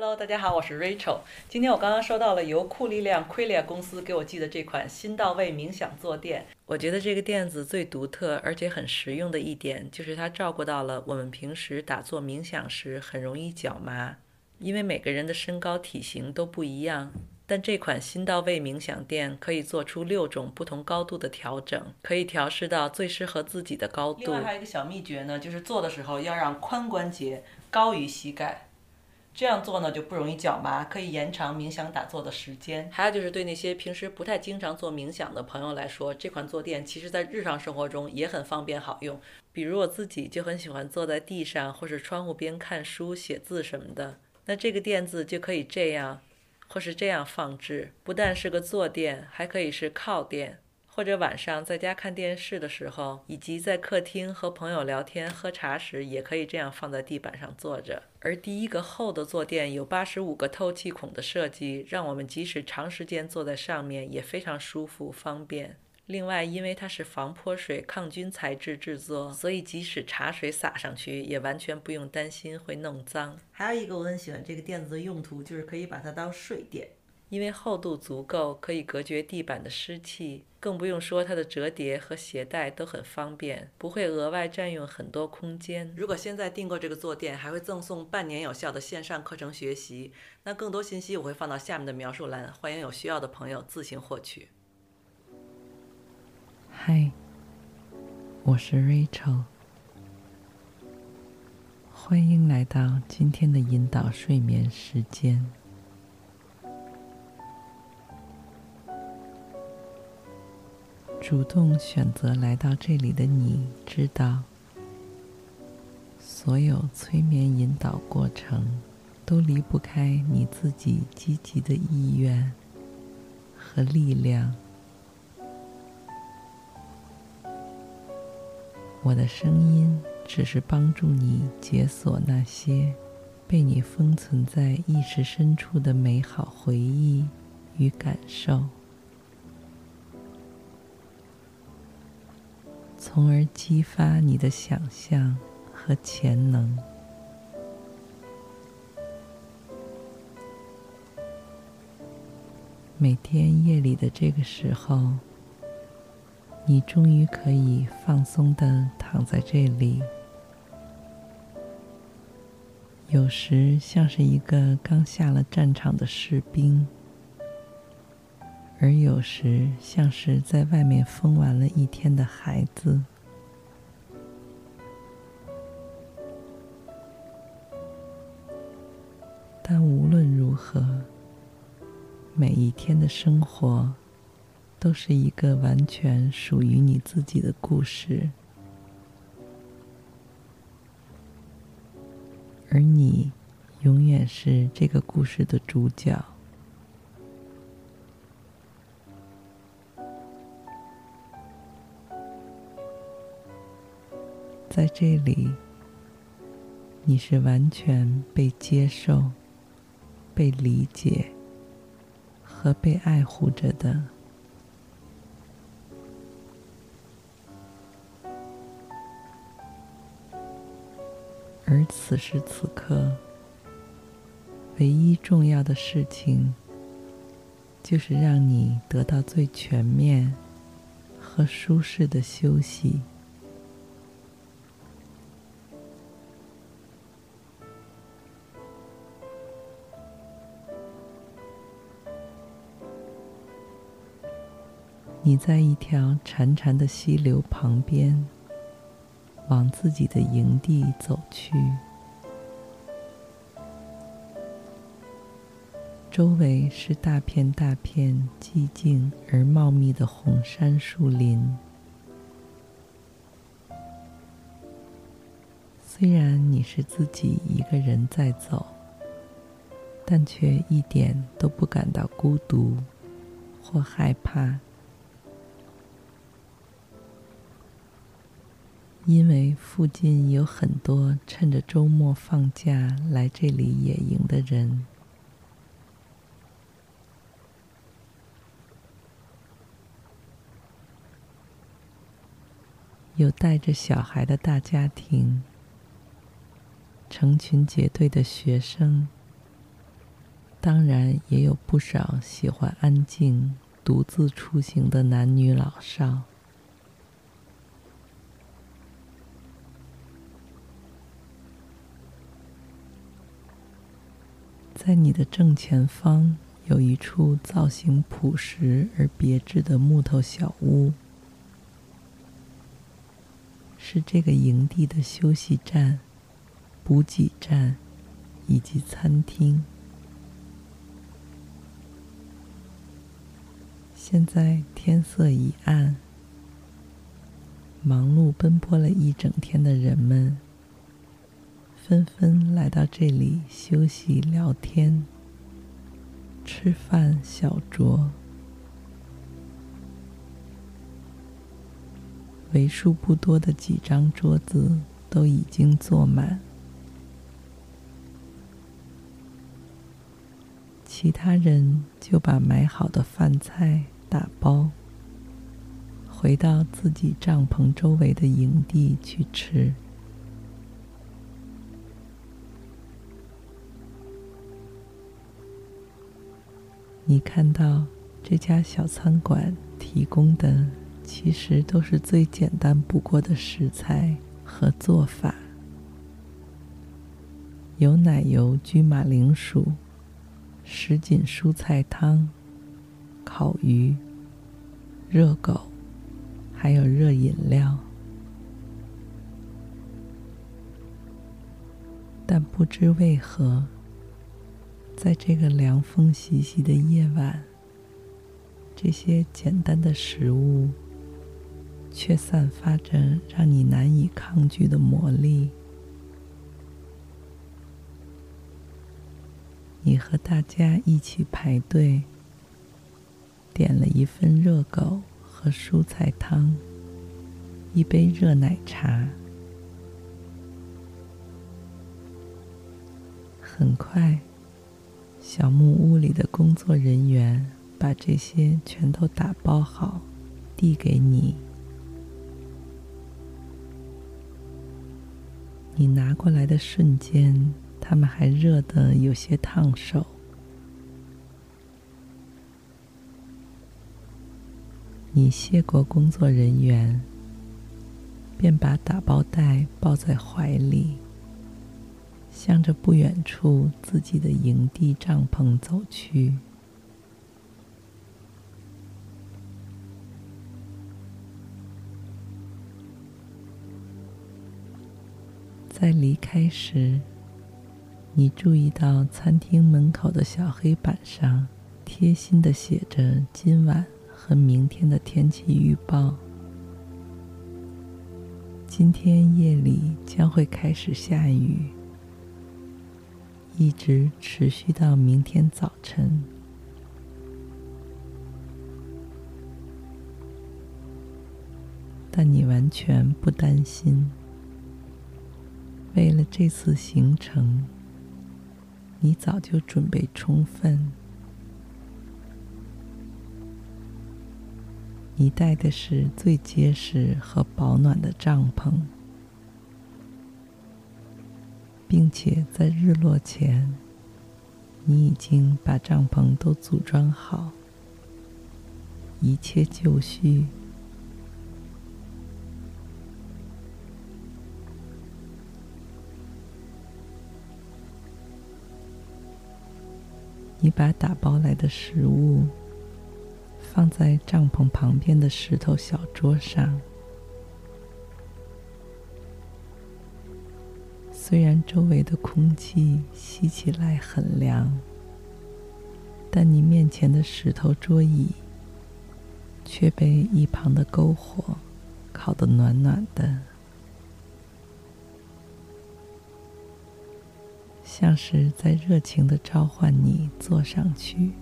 Hello，大家好，我是 Rachel。今天我刚刚收到了由酷力量 q u i l i a 公司给我寄的这款新到位冥想坐垫。我觉得这个垫子最独特而且很实用的一点，就是它照顾到了我们平时打坐冥想时很容易脚麻。因为每个人的身高体型都不一样，但这款新到位冥想垫可以做出六种不同高度的调整，可以调试到最适合自己的高度。另外还有一个小秘诀呢，就是坐的时候要让髋关节高于膝盖。这样做呢，就不容易脚麻，可以延长冥想打坐的时间。还有就是对那些平时不太经常做冥想的朋友来说，这款坐垫其实在日常生活中也很方便好用。比如我自己就很喜欢坐在地上或是窗户边看书、写字什么的，那这个垫子就可以这样，或是这样放置，不但是个坐垫，还可以是靠垫。或者晚上在家看电视的时候，以及在客厅和朋友聊天喝茶时，也可以这样放在地板上坐着。而第一个厚的坐垫有八十五个透气孔的设计，让我们即使长时间坐在上面也非常舒服方便。另外，因为它是防泼水、抗菌材质制作，所以即使茶水洒上去，也完全不用担心会弄脏。还有一个我很喜欢这个垫子的用途，就是可以把它当睡垫。因为厚度足够，可以隔绝地板的湿气，更不用说它的折叠和携带都很方便，不会额外占用很多空间。如果现在订购这个坐垫，还会赠送半年有效的线上课程学习。那更多信息我会放到下面的描述栏，欢迎有需要的朋友自行获取。嗨，我是 Rachel，欢迎来到今天的引导睡眠时间。主动选择来到这里的你，知道，所有催眠引导过程都离不开你自己积极的意愿和力量。我的声音只是帮助你解锁那些被你封存在意识深处的美好回忆与感受。从而激发你的想象和潜能。每天夜里的这个时候，你终于可以放松的躺在这里，有时像是一个刚下了战场的士兵。而有时像是在外面疯玩了一天的孩子，但无论如何，每一天的生活都是一个完全属于你自己的故事，而你永远是这个故事的主角。在这里，你是完全被接受、被理解和被爱护着的。而此时此刻，唯一重要的事情，就是让你得到最全面和舒适的休息。你在一条潺潺的溪流旁边，往自己的营地走去。周围是大片大片寂静而茂密的红杉树林。虽然你是自己一个人在走，但却一点都不感到孤独或害怕，因为附近有很多趁着周末放假来这里野营的人。有带着小孩的大家庭，成群结队的学生，当然也有不少喜欢安静、独自出行的男女老少。在你的正前方，有一处造型朴实而别致的木头小屋。是这个营地的休息站、补给站以及餐厅。现在天色已暗，忙碌奔波了一整天的人们，纷纷来到这里休息、聊天、吃饭、小酌。为数不多的几张桌子都已经坐满，其他人就把买好的饭菜打包，回到自己帐篷周围的营地去吃。你看到这家小餐馆提供的。其实都是最简单不过的食材和做法，有奶油焗马铃薯、什锦蔬菜汤、烤鱼、热狗，还有热饮料。但不知为何，在这个凉风习习的夜晚，这些简单的食物。却散发着让你难以抗拒的魔力。你和大家一起排队，点了一份热狗和蔬菜汤，一杯热奶茶。很快，小木屋里的工作人员把这些全都打包好，递给你。你拿过来的瞬间，它们还热得有些烫手。你谢过工作人员，便把打包袋抱在怀里，向着不远处自己的营地帐篷走去。在离开时，你注意到餐厅门口的小黑板上贴心的写着今晚和明天的天气预报。今天夜里将会开始下雨，一直持续到明天早晨。但你完全不担心。为了这次行程，你早就准备充分。你带的是最结实和保暖的帐篷，并且在日落前，你已经把帐篷都组装好，一切就绪。你把打包来的食物放在帐篷旁边的石头小桌上。虽然周围的空气吸起来很凉，但你面前的石头桌椅却被一旁的篝火烤得暖暖的。像是在热情的召唤你坐上去。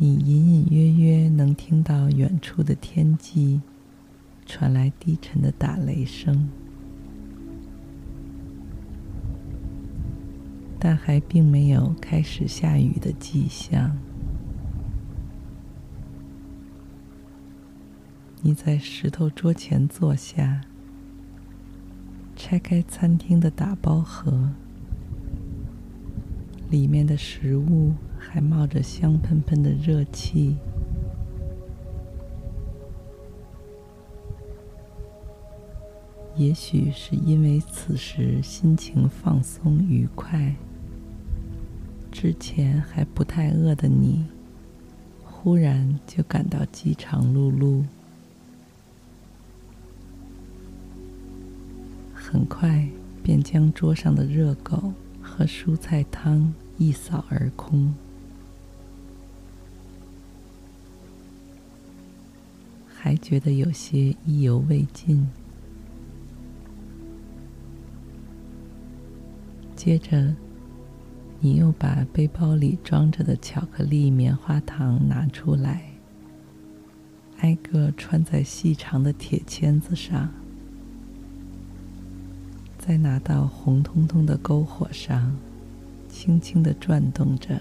你隐隐约约能听到远处的天际传来低沉的打雷声，但还并没有开始下雨的迹象。你在石头桌前坐下，拆开餐厅的打包盒，里面的食物。还冒着香喷喷的热气，也许是因为此时心情放松愉快，之前还不太饿的你，忽然就感到饥肠辘辘，很快便将桌上的热狗和蔬菜汤一扫而空。还觉得有些意犹未尽。接着，你又把背包里装着的巧克力棉花糖拿出来，挨个穿在细长的铁签子上，再拿到红彤彤的篝火上，轻轻的转动着。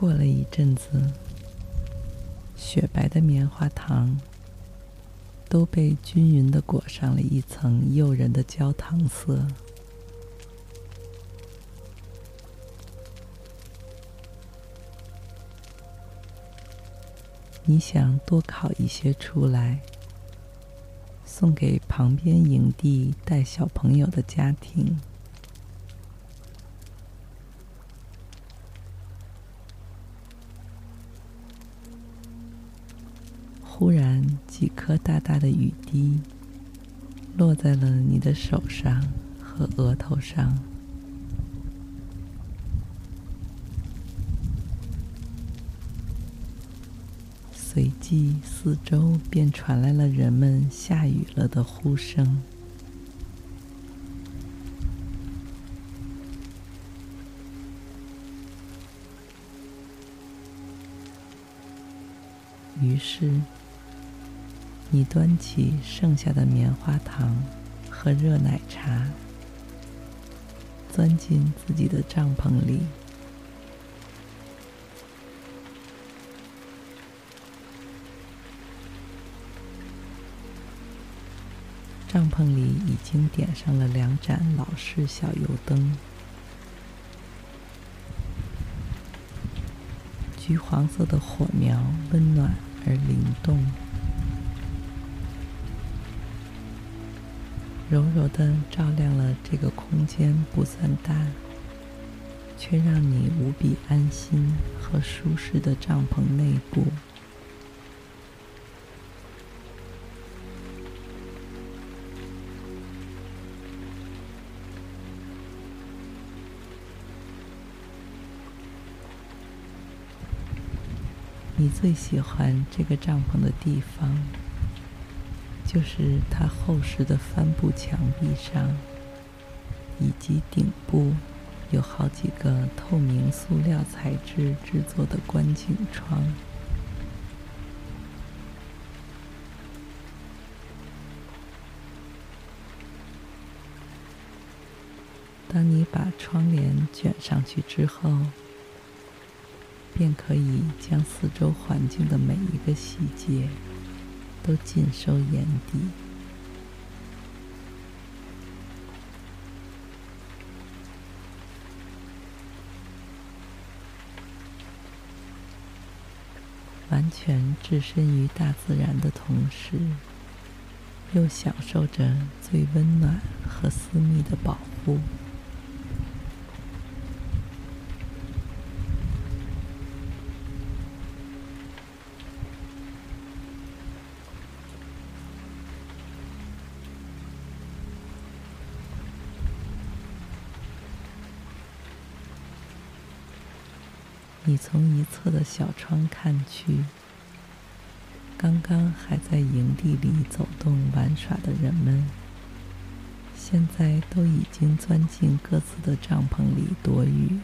过了一阵子，雪白的棉花糖都被均匀的裹上了一层诱人的焦糖色。你想多烤一些出来，送给旁边营地带小朋友的家庭。几颗大大的雨滴落在了你的手上和额头上，随即四周便传来了人们下雨了的呼声。于是。你端起剩下的棉花糖和热奶茶，钻进自己的帐篷里。帐篷里已经点上了两盏老式小油灯，橘黄色的火苗温暖而灵动。柔柔的照亮了这个空间不算大，却让你无比安心和舒适的帐篷内部。你最喜欢这个帐篷的地方。就是它厚实的帆布墙壁上，以及顶部有好几个透明塑料材质制作的观景窗。当你把窗帘卷上去之后，便可以将四周环境的每一个细节。都尽收眼底。完全置身于大自然的同时，又享受着最温暖和私密的保护。你从一侧的小窗看去，刚刚还在营地里走动玩耍的人们，现在都已经钻进各自的帐篷里躲雨。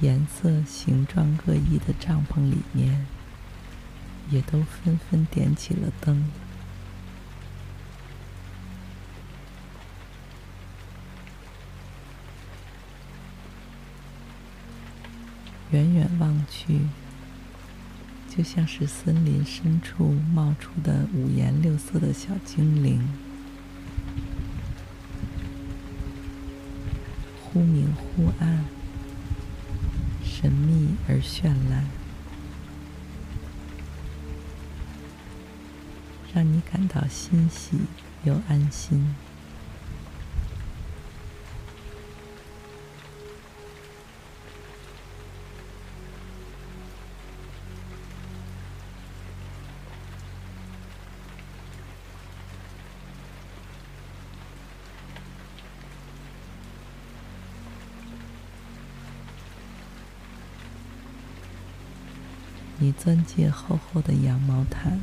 颜色、形状各异的帐篷里面，也都纷纷点起了灯。远远望去，就像是森林深处冒出的五颜六色的小精灵，忽明忽暗。神秘而绚烂，让你感到欣喜又安心。钻进厚厚的羊毛毯，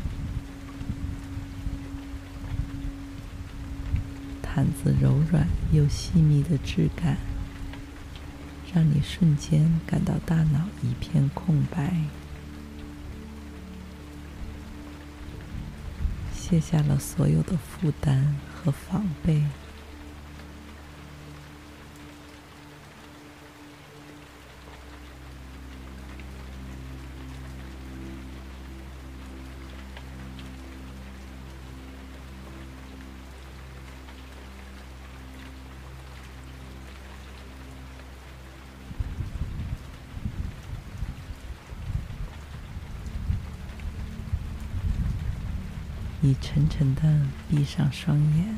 毯子柔软又细腻的质感，让你瞬间感到大脑一片空白，卸下了所有的负担和防备。你沉沉的闭上双眼，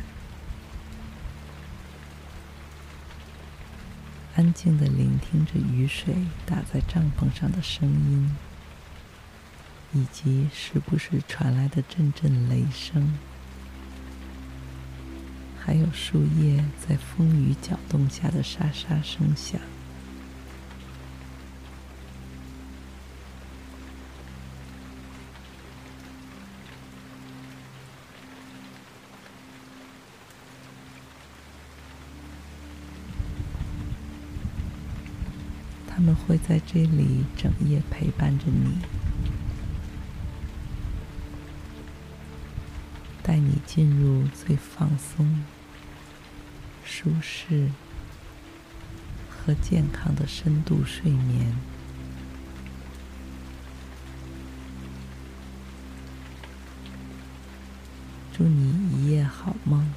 安静的聆听着雨水打在帐篷上的声音，以及时不时传来的阵阵雷声，还有树叶在风雨搅动下的沙沙声响。们会在这里整夜陪伴着你，带你进入最放松、舒适和健康的深度睡眠。祝你一夜好梦，